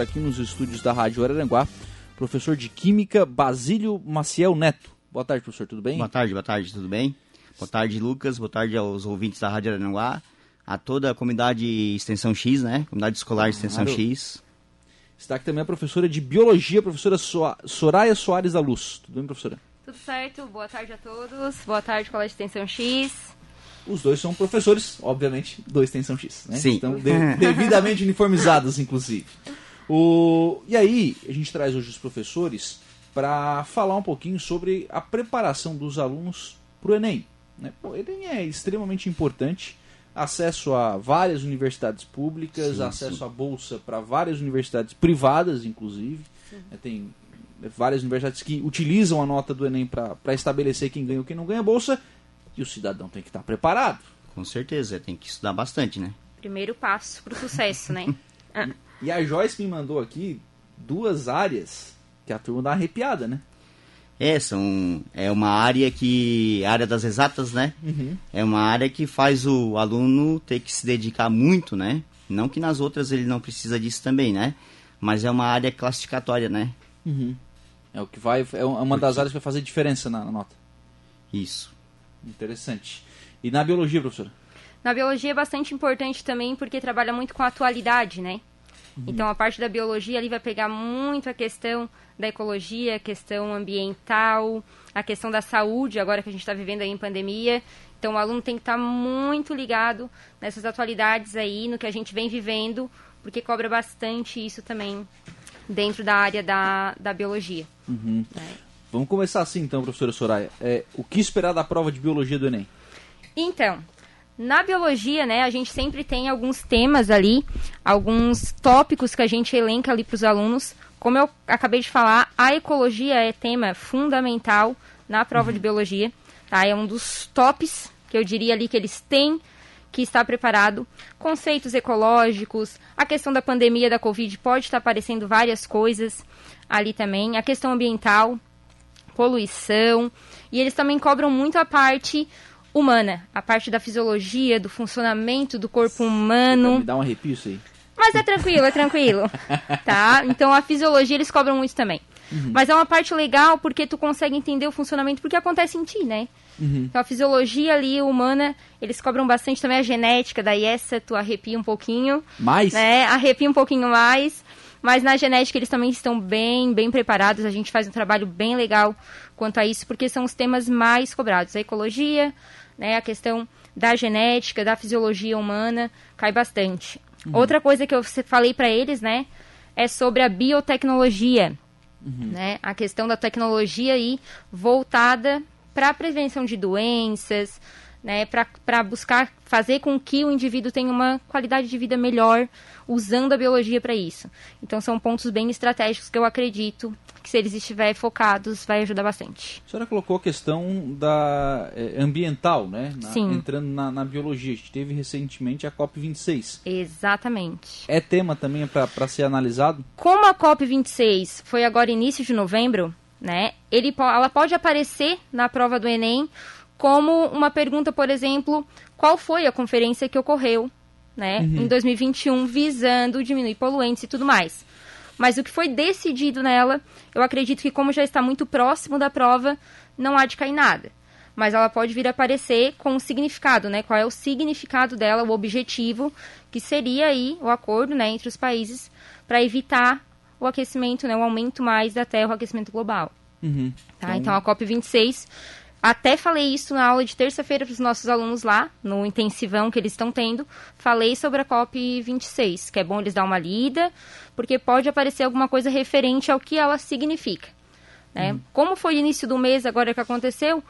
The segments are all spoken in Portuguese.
aqui nos estúdios da Rádio Araranguá, professor de Química Basílio Maciel Neto. Boa tarde, professor, tudo bem? Boa tarde, boa tarde, tudo bem? Boa tarde, Lucas, boa tarde aos ouvintes da Rádio Araranguá, a toda a comunidade Extensão X, né? Comunidade Escolar Extensão claro. X. Está aqui também a professora de Biologia, professora Soraya Soares da Luz. Tudo bem, professora? Tudo certo, boa tarde a todos, boa tarde, Colégio Extensão X. Os dois são professores, obviamente, do Extensão X, né? Sim. Estão de devidamente uniformizados, inclusive. O... E aí, a gente traz hoje os professores para falar um pouquinho sobre a preparação dos alunos para o Enem. Né? O Enem é extremamente importante. Acesso a várias universidades públicas, sim, acesso sim. à bolsa para várias universidades privadas, inclusive. Né? Tem várias universidades que utilizam a nota do Enem para estabelecer quem ganha ou quem não ganha bolsa. E o cidadão tem que estar preparado. Com certeza, tem que estudar bastante, né? Primeiro passo para o sucesso, né? Ah. E a Joyce me mandou aqui duas áreas que a turma dá arrepiada, né? É, são, é uma área que. área das exatas, né? Uhum. É uma área que faz o aluno ter que se dedicar muito, né? Não que nas outras ele não precisa disso também, né? Mas é uma área classificatória, né? Uhum. É o que vai. É uma das áreas que vai fazer diferença na, na nota. Isso. Interessante. E na biologia, professora? Na biologia é bastante importante também porque trabalha muito com a atualidade, né? Uhum. Então a parte da biologia ali vai pegar muito a questão da ecologia, a questão ambiental, a questão da saúde, agora que a gente está vivendo aí em pandemia. Então o aluno tem que estar tá muito ligado nessas atualidades aí, no que a gente vem vivendo, porque cobra bastante isso também dentro da área da, da biologia. Uhum. É. Vamos começar assim então, professora Soraya. É, o que esperar da prova de biologia do Enem? Então, na biologia, né, a gente sempre tem alguns temas ali, alguns tópicos que a gente elenca ali para os alunos. Como eu acabei de falar, a ecologia é tema fundamental na prova uhum. de biologia. Tá? É um dos tops que eu diria ali que eles têm que estar preparado. Conceitos ecológicos, a questão da pandemia da Covid pode estar aparecendo várias coisas ali também. A questão ambiental, poluição. E eles também cobram muito a parte humana, a parte da fisiologia, do funcionamento do corpo humano. Me dá um arrepio isso aí. Mas é tranquilo, é tranquilo. tá? Então a fisiologia eles cobram muito também. Uhum. Mas é uma parte legal porque tu consegue entender o funcionamento porque acontece em ti, né? Uhum. Então a fisiologia ali humana, eles cobram bastante também a genética, daí essa tu arrepia um pouquinho. Mais? Né? Arrepia um pouquinho mais. Mas na genética eles também estão bem, bem preparados. A gente faz um trabalho bem legal quanto a isso, porque são os temas mais cobrados. A ecologia, né, a questão da genética, da fisiologia humana, cai bastante. Uhum. Outra coisa que eu falei para eles, né, é sobre a biotecnologia, uhum. né, a questão da tecnologia aí voltada para a prevenção de doenças, né, para buscar fazer com que o indivíduo tenha uma qualidade de vida melhor usando a biologia para isso. Então são pontos bem estratégicos que eu acredito que se eles estiverem focados vai ajudar bastante. A senhora colocou a questão da é, ambiental, né? Na, Sim. Entrando na, na, biologia. A gente teve recentemente a COP26. Exatamente. É tema também para ser analisado? Como a COP26 foi agora início de novembro, né? Ele, ela pode aparecer na prova do Enem como uma pergunta, por exemplo, qual foi a conferência que ocorreu né, uhum. em 2021, visando diminuir poluentes e tudo mais. Mas o que foi decidido nela, eu acredito que como já está muito próximo da prova, não há de cair nada. Mas ela pode vir a aparecer com um significado, né? Qual é o significado dela, o objetivo, que seria aí o acordo, né, entre os países para evitar o aquecimento, né, o aumento mais da Terra, o aquecimento global. Uhum. Tá? Então, então a COP26 até falei isso na aula de terça-feira para os nossos alunos lá, no intensivão que eles estão tendo. Falei sobre a COP26, que é bom eles dar uma lida, porque pode aparecer alguma coisa referente ao que ela significa. Né? Uhum. Como foi o início do mês agora que aconteceu,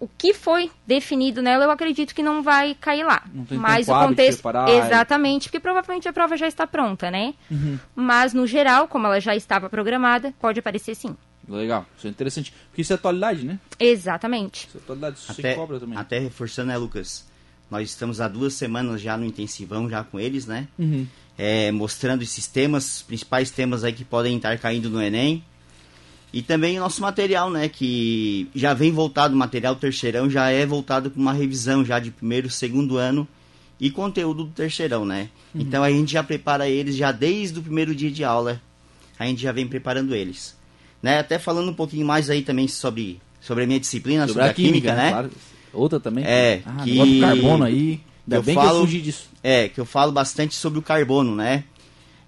o que foi definido nela, eu acredito que não vai cair lá. Não tem Mas o contexto. Exatamente, porque provavelmente a prova já está pronta, né? Uhum. Mas, no geral, como ela já estava programada, pode aparecer sim. Legal, isso é interessante. Porque isso é atualidade, né? Exatamente. Isso é atualidade, isso até, se cobra também. Até reforçando, né, Lucas? Nós estamos há duas semanas já no intensivão, já com eles, né? Uhum. É, mostrando esses temas, principais temas aí que podem estar caindo no Enem. E também o nosso material, né? Que já vem voltado, o material terceirão já é voltado para uma revisão já de primeiro, segundo ano. e conteúdo do terceirão, né? Então a gente já prepara eles já desde o primeiro dia de aula. A gente já vem preparando eles. Né? Até falando um pouquinho mais aí também sobre, sobre a minha disciplina, sobre, a química, né? Claro. Outra também. É, ah, que- negócio do carbono aí. Ainda eu bem que falo- eu fugi disso. É, que eu falo bastante sobre o carbono, né?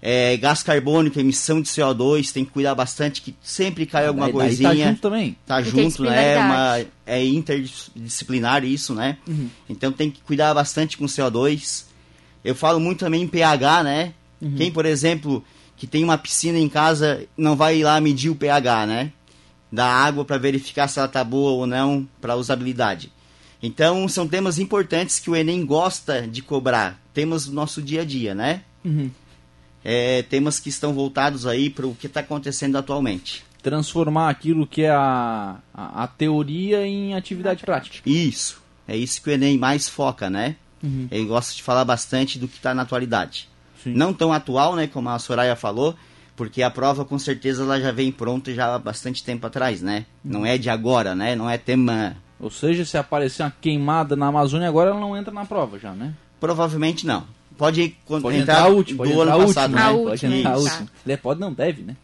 É, gás carbônico, emissão de CO2, tem que cuidar bastante que sempre cai alguma Daí- daí coisinha. Tá junto também. tá junto, né? É, uma, é interdisciplinar isso, né? Uhum. Então tem que cuidar bastante com CO2. Eu falo muito também em pH, né? Uhum. Quem, por exemplo, que tem uma piscina em casa, não vai ir lá medir o pH, né? Da água para verificar se ela tá boa ou não para usabilidade. Então são temas importantes que o Enem gosta de cobrar. Temas do nosso dia a dia, né? Uhum. É, temas que estão voltados aí para o que está acontecendo atualmente. Transformar aquilo que é a, a, a teoria em atividade prática. Isso. É isso que o Enem mais foca, né? Uhum. Ele gosta de falar bastante do que está na atualidade. Sim. Não tão atual, né, como a Soraya falou, porque a prova com certeza ela já vem pronta já há bastante tempo atrás, né? Não é de agora, né? Não é tema. Ou seja, se aparecer uma queimada na Amazônia agora, ela não entra na prova já, né? Provavelmente não. Pode, Pode entrar, entrar a última, pode do entrar a ano última. passado, A né? última. Pode entrar a última. Ele pode, não deve, né?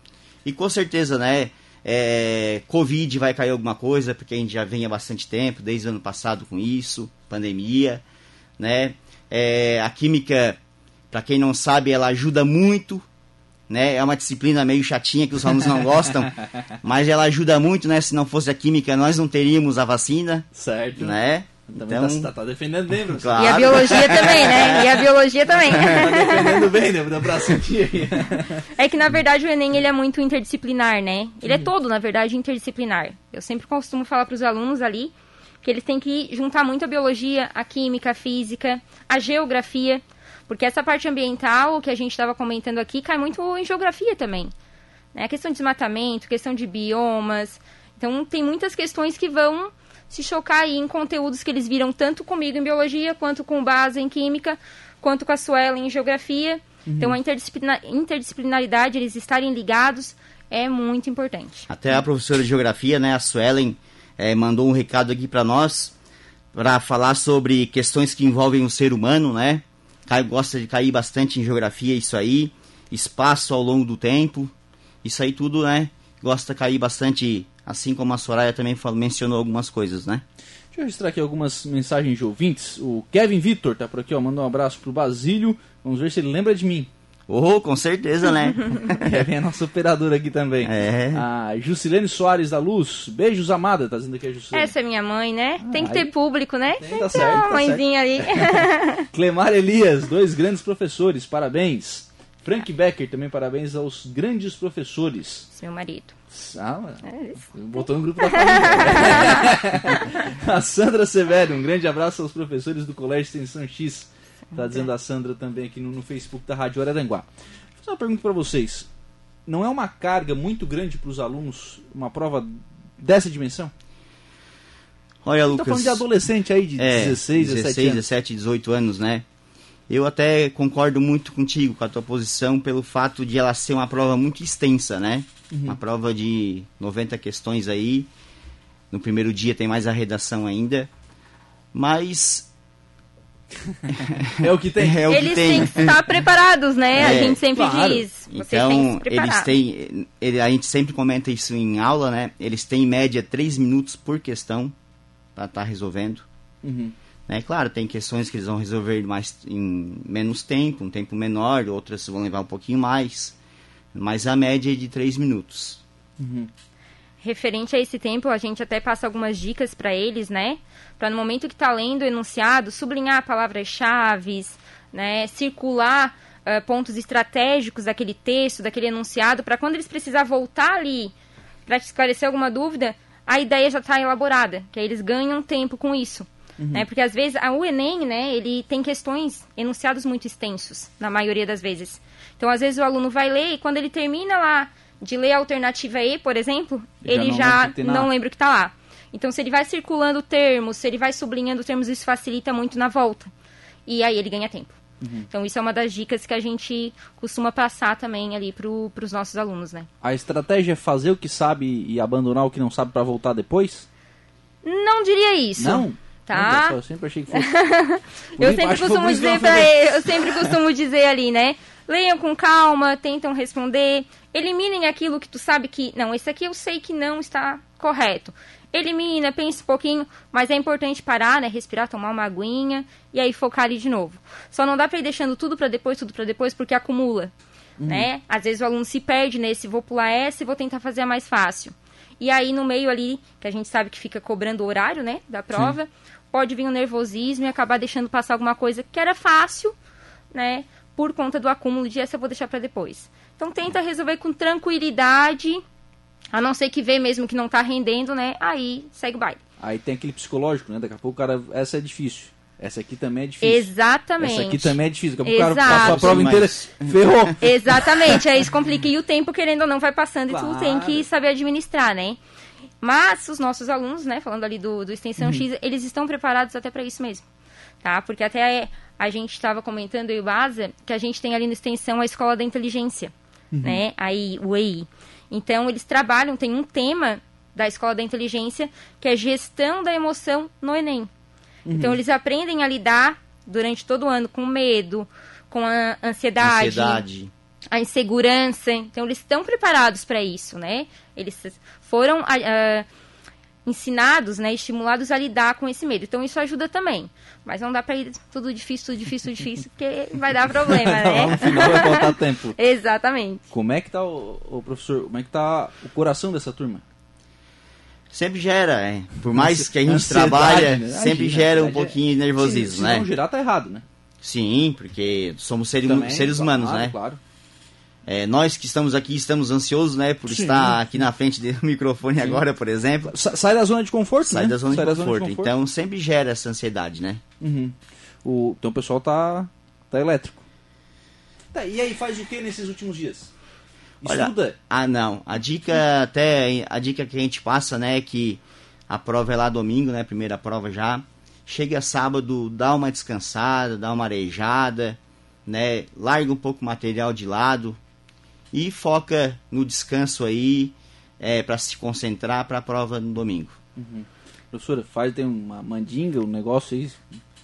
E com certeza, né? É, Covid vai cair alguma coisa, porque a gente já vem há bastante tempo, desde o ano passado com isso, pandemia, né? É, a química, para quem não sabe, ela ajuda muito, né? É uma disciplina meio chatinha que os alunos não gostam, mas ela ajuda muito, né? Se não fosse a química, nós não teríamos a vacina, Certo. né? Também tá, tá, tá defendendo bem, professor. Claro. E a biologia também, né? E a biologia também. Tá defendendo bem, né? Dá pra sentir. É que, na verdade, o Enem ele é muito interdisciplinar, né? Ele é todo, na verdade, interdisciplinar. Eu sempre costumo falar para os alunos ali que eles têm que juntar muito a biologia, a química, a física, a geografia, porque essa parte ambiental que a gente estava comentando aqui cai muito em geografia também. Né? A questão de desmatamento, questão de biomas. Então, tem muitas questões que vão se chocar aí em conteúdos que eles viram tanto comigo em biologia, quanto com base em química, quanto com a Suela em geografia. Então, a interdisciplina- interdisciplinaridade, eles estarem ligados, é muito importante. Até a professora de geografia, né, a Suelen, eh, mandou um recado aqui para nós para falar sobre questões que envolvem o ser humano, né? Gosta de cair bastante em geografia, isso aí, espaço ao longo do tempo, isso aí tudo, né? Gosta de cair bastante, assim como a Soraya também falou, mencionou algumas coisas, né? Deixa eu registrar aqui algumas mensagens de ouvintes. O Kevin Vitor tá por aqui, ó. Manda um abraço pro Basílio. Vamos ver se ele lembra de mim. Oh, com certeza, né? É nosso operador aqui também. É. A Jusilene Soares da Luz. Beijos, amada. Tá dizendo aqui a Jusilene. Essa é minha mãe, né? Tem que aí- ter público, né? Tem, tá então, certo, tá a mãezinha ali. Clemar Elias, dois grandes professores. Parabéns. Frank Becker, também parabéns aos grandes professores. Meu marido. Ah, mano. É isso. Botou no grupo da família. a Sandra Severo, um grande abraço aos professores do Colégio Extensão X. Tá dizendo a Sandra também aqui no, no Facebook da Rádio Araranguá. Vou fazer uma pergunta para vocês. Não é uma carga muito grande para os alunos uma prova dessa dimensão? Olha, Tá Lucas. falando de adolescente aí, de É, 16, 17 16, anos. 17, 18 anos, né? Eu até concordo muito contigo com a tua posição pelo fato de ela ser uma prova muito extensa, né? Uhum. Uma prova de 90 questões aí. No primeiro dia tem mais a redação ainda. Mas É o que tem. é o Eles que tem. têm que estar preparados, né? a É, gente sempre claro. diz. Vocês têm que Então, eles têm. ele- a gente sempre comenta isso em aula, né? Eles têm em média 3 minutos por questão para estar resolvendo. Uhum. Né? Claro, tem questões que eles vão resolver mais em menos tempo, um tempo menor, outras vão levar um pouquinho mais. Mas a média é de 3 minutos. Referente a esse tempo, a gente até passa algumas dicas para eles, né? Para no momento que está lendo o enunciado, sublinhar palavras-chave, né? Circular ah, pontos estratégicos daquele texto, daquele enunciado, para quando eles precisar voltar ali para esclarecer alguma dúvida, a ideia já está elaborada, que aí eles ganham tempo com isso. Né? Porque às vezes a, o Enem, né, ele tem questões, enunciados muito extensos, na maioria das vezes. Então, às vezes o aluno vai ler e quando ele termina lá de ler a alternativa E, por exemplo, Já ele não já lembra não lembra o que está lá. Então, se ele vai circulando termos, se ele vai sublinhando termos, isso facilita muito na volta. E aí ele ganha tempo. Uhum. Então, isso é uma das dicas que a gente costuma passar também ali para os nossos alunos, né? A estratégia é fazer o que sabe e abandonar o que não sabe para voltar depois? Não diria isso. Não? Tá? Eu sempre achei que fosse. eu sempre costumo dizer pra ele, eu sempre costumo dizer ali, né? Leiam com calma, tentam responder, eliminem aquilo que tu sabe que, não, esse aqui eu sei que não está correto. Elimina, pense um pouquinho, mas é importante parar, né, respirar, tomar uma aguinha e aí focar ali de novo. Só não dá para ir deixando tudo para depois, tudo para depois, porque acumula, uhum. né? Às vezes o aluno se perde nesse, vou pular essa e vou tentar fazer a mais fácil. E aí no meio ali, que a gente sabe que fica cobrando o horário, né, da prova, Sim. pode vir um nervosismo e acabar deixando passar alguma coisa que era fácil, né, por conta do acúmulo de essa eu vou deixar para depois. Então tenta resolver com tranquilidade, a não ser que vê mesmo que não está rendendo, né? Aí segue o baile. Aí tem aquele psicológico, né? Daqui a pouco o cara, essa é difícil. Essa aqui também é difícil. Exatamente. Essa aqui também é difícil. Daqui a pouco o cara passou a prova inteira, ferrou. Exatamente. Aí isso complica. E o tempo, querendo ou não, vai passando claro. e tu tem que saber administrar, né? Mas os nossos alunos, né, falando ali do, do Extensão uhum. X, eles estão preparados até para isso mesmo. Tá? Porque até a gente estava comentando, eu e o Baza, que a gente tem ali no Extensão a Escola da Inteligência, uhum. né? Aí, o EI. Então, eles trabalham, tem um tema da Escola da Inteligência que é gestão da emoção no Enem. Uhum. Então, eles aprendem a lidar durante todo o ano com medo, com a ansiedade, ansiedade. a insegurança. Então, eles estão preparados para isso, né? Eles foram uh, ensinados, né, estimulados a lidar com esse medo. Então, isso ajuda também. Mas não dá para ir tudo difícil, tudo difícil, tudo difícil, porque vai dar problema, né? no final vai faltar tempo. Exatamente. Como é que tá o, o, professor, como é que tá o coração dessa turma? Sempre gera, é. Por mais que a gente Ansiedade, trabalha, né? sempre Imagina, gera um pouquinho de nervosismo, se, se né? Se não gerar, tá errado, né? Sim, porque somos seres, Também, seres claro, humanos, né? Claro. É, nós que estamos aqui estamos ansiosos, né, por Sim. estar aqui na frente do microfone Sim. agora, por exemplo. Sai da zona de conforto, Sai né? da zona, Sai de, da conforto. zona de conforto. Então sempre gera essa ansiedade, né? Uhum. O, então o pessoal tá, tá elétrico. Tá, e aí faz o que nesses últimos dias? Estuda? Olha, ah, não. A dica até a dica que a gente passa, né, é que a prova é lá domingo, né, primeira prova já. Chega sábado, dá uma descansada, dá uma arejada, né, larga um pouco o material de lado, e foca no descanso aí é, para se concentrar para a prova no domingo. Uhum. Professora, faz tem uma mandinga, um negócio aí?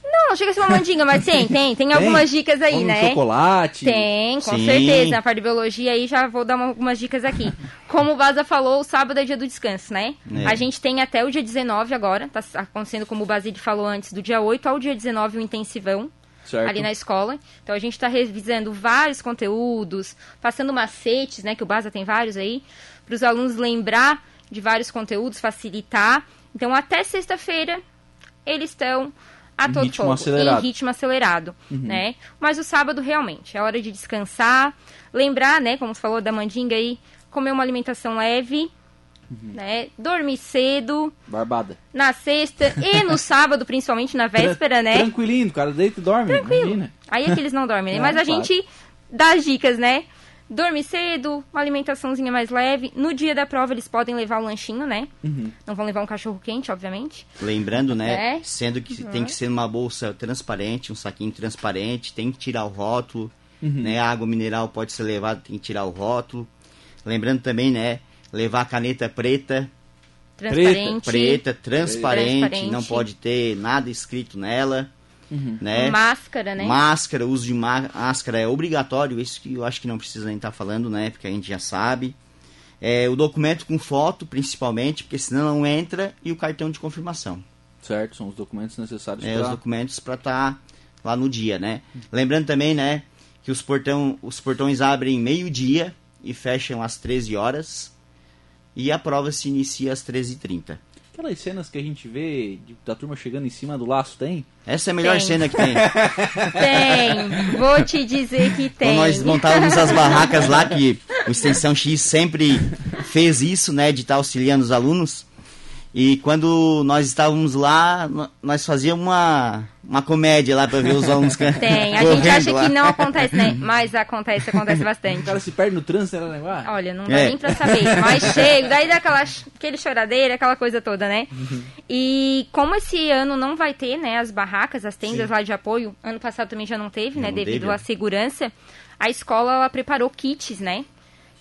Não, não chega a ser uma mandinga, mas tem, tem, tem, algumas dicas aí, Como né? chocolate. Tem, com Sim. certeza. Na parte de biologia aí já vou dar uma, algumas dicas aqui. Como o Baza falou, o sábado é dia do descanso, né? É. A gente tem até o dia 19 agora, tá acontecendo como o Basílio falou antes, do dia 8 ao dia 19 o intensivão. Certo. ali na escola. Então a gente está revisando vários conteúdos, passando macetes, né, que o Baza tem vários aí, para os alunos lembrar de vários conteúdos, facilitar. Então até sexta-feira eles estão a todo ritmo acelerado. em ritmo acelerado, uhum. né? Mas o sábado realmente é hora de descansar, lembrar, né, como você falou da mandinga aí, comer uma alimentação leve, Uhum. Né? Dormir cedo. Barbada. Na sexta e no sábado, principalmente na véspera, né? Tranquilinho, o cara deita e dorme. Tranquilo. Imagina. Aí é que eles não dormem, né? É, Mas a claro. gente dá as dicas, né? Dorme cedo, uma alimentaçãozinha mais leve. No dia da prova, eles podem levar o lanchinho, né? Uhum. Não vão levar um cachorro quente, obviamente. Lembrando, né? É. Sendo que uhum. tem que ser uma bolsa transparente, um saquinho transparente, tem que tirar o rótulo. Uhum. Né? A água mineral pode ser levada, tem que tirar o rótulo. Lembrando também, né? Levar a caneta preta. Transparente. Preta, transparente, transparente. não pode ter nada escrito nela. Uhum. Né? Máscara, né? Máscara, uso de máscara é obrigatório, isso que eu acho que não precisa nem estar tá falando, né? Porque a gente já sabe. É, o documento com foto, principalmente, porque senão não entra, e o cartão de confirmação. Certo, são os documentos necessários é, pra... os documentos para estar tá lá no dia, né? Uhum. Lembrando também, né, que os, portão, os portões abrem meio-dia e fecham às 13 horas e a prova se inicia às 13h30. Aquelas cenas que a gente vê da turma chegando em cima do laço, tem? Essa é a melhor tem. cena que tem. Tem, vou te dizer que tem. Quando nós montávamos as barracas lá, que o Extensão X sempre fez isso, né, de estar auxiliando os alunos. E quando nós estávamos lá, nós fazíamos uma, uma comédia lá para ver os alunos Tem, a gente acha lá. que não acontece, né? Mas acontece, acontece bastante. O cara se perde no trânsito, né, negócio? Olha, não dá é. nem pra saber. Mas chega, daí dá aquela, aquele choradeira, aquela coisa toda, né? Uhum. E como esse ano não vai ter, né, as barracas, as tendas Sim. lá de apoio, ano passado também já não teve, né, não devido teve. à segurança, a escola ela preparou kits, né?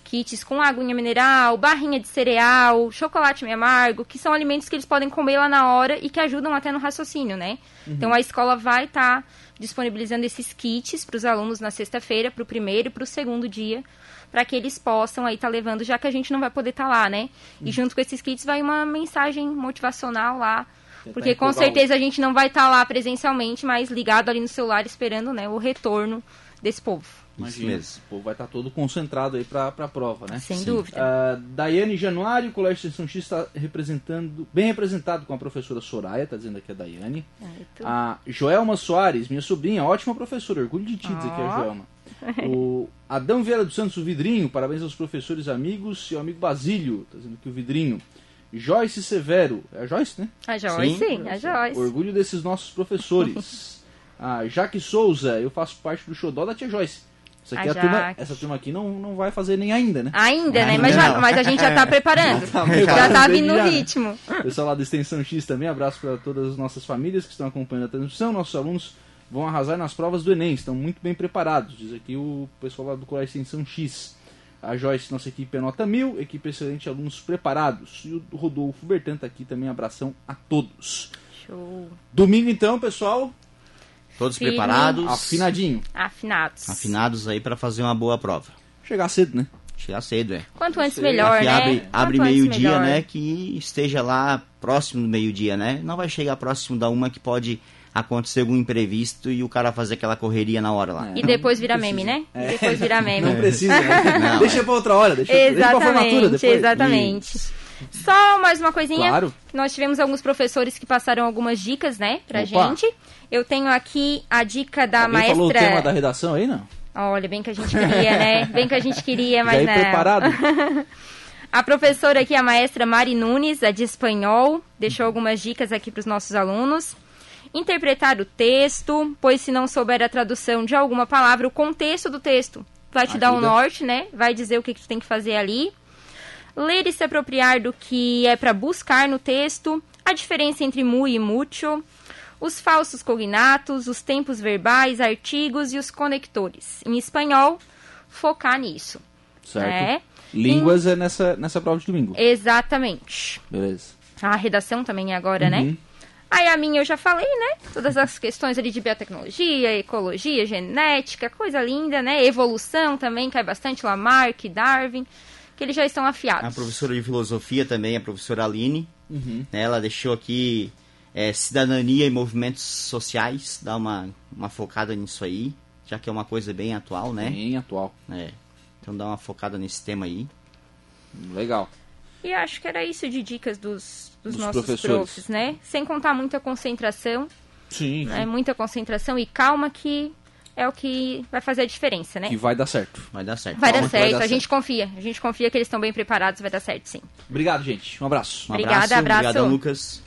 Kits com aguinha mineral, barrinha de cereal, chocolate meio amargo, que são alimentos que eles podem comer lá na hora e que ajudam até no raciocínio, né? Uhum. Então a escola vai estar tá disponibilizando esses kits para os alunos na sexta-feira, para o primeiro e para o segundo dia, para que eles possam aí estar tá levando, já que a gente não vai poder estar tá lá, né? E uhum. junto com esses kits vai uma mensagem motivacional lá porque com certeza a gente não vai estar tá lá presencialmente, mas ligado ali no celular esperando né, o retorno desse povo. Imagina, esse povo vai estar todo concentrado aí para a prova, né? Sem Sim. dúvida. Uh, Daiane Januário, o Colégio Extensão X está representando, bem representado com a professora Soraya, está dizendo aqui a Daiane. Ah, a Joelma Soares, minha sobrinha, ótima professora, orgulho de ti dizer que é a Joelma. O Adão Vieira dos Santos, o Vidrinho, parabéns aos professores amigos e ao amigo Basílio, está dizendo que o Vidrinho. Joyce Severo. É a Joyce, né? A Joyce, sim, sim a Joyce. Orgulho desses nossos professores. a Jaque Souza, eu faço parte do xodó da tia Joyce. Essa, aqui a, turma, essa turma aqui não, não vai fazer nem ainda, né? Ainda, né? Mas, já, mas a gente já está preparando. já, tá já tá vindo no ritmo. Pessoal lá da Extensão X também, abraço para todas as nossas famílias que estão acompanhando a transmissão. Nossos alunos vão arrasar nas provas do Enem, estão muito bem preparados, diz aqui o pessoal lá do Colégio Extensão X. A Joyce, nossa equipe é nota mil, equipe excelente, alunos preparados. E o Rodolfo Bertan está aqui também, abração a todos. Show. Domingo então, pessoal. Todos Firme. preparados. Afinadinho. Afinados. Afinados aí para fazer uma boa prova. Chegar cedo, né? Chegar cedo, é. Quanto antes melhor, né? Abre, abre meio-dia, né? Que esteja lá próximo do meio-dia, né? Não vai chegar próximo da uma que pode acontecer algum imprevisto e o cara fazer aquela correria na hora lá. É, e depois virar meme, né? É. E depois virar meme. Não precisa, né? Não, deixa é. pra outra hora, deixa, exatamente, deixa pra formatura depois. Exatamente. Só mais uma coisinha. Claro. Nós tivemos alguns professores que passaram algumas dicas, né, pra Opa. gente. Eu tenho aqui a dica da Alguém maestra. falou o tema da redação aí, não? Olha, bem que a gente queria, né? Bem que a gente queria, mas Já não. preparado? a professora aqui, a maestra Mari Nunes, a de espanhol, deixou algumas dicas aqui para os nossos alunos interpretar o texto, pois se não souber a tradução de alguma palavra, o contexto do texto vai te Ajuda. dar um norte, né? Vai dizer o que, que tu tem que fazer ali. Ler e se apropriar do que é para buscar no texto, a diferença entre mu e mucho, os falsos cognatos, os tempos verbais, artigos e os conectores. Em espanhol, focar nisso. Certo. Né? Línguas em... é nessa, nessa prova de domingo. Exatamente. Beleza. A redação também é agora, né? uhum. né? Aí a minha eu já falei, né? Todas as questões ali de biotecnologia, ecologia, genética, coisa linda, né? Evolução também, cai bastante, Lamarck, Darwin, que eles já estão afiados. A professora de filosofia também, a professora Aline, uhum. né? ela deixou aqui é, cidadania e movimentos sociais, dá uma, uma focada nisso aí, já que é uma coisa bem atual, né? Bem atual. É. Então dá uma focada nesse tema aí. Legal. E acho que era isso de dicas dos, dos, dos nossos professores. profs, né? Sem contar muita concentração. Sim, né? Muita concentração e calma que é o que vai fazer a diferença, né? Que vai dar certo. Vai dar certo. Vai dar certo, vai dar a certo. gente confia. A gente confia que eles estão bem preparados, vai dar certo sim. Obrigado, gente. Um abraço. Um Obrigada, abraço. abraço. Obrigado, Lucas.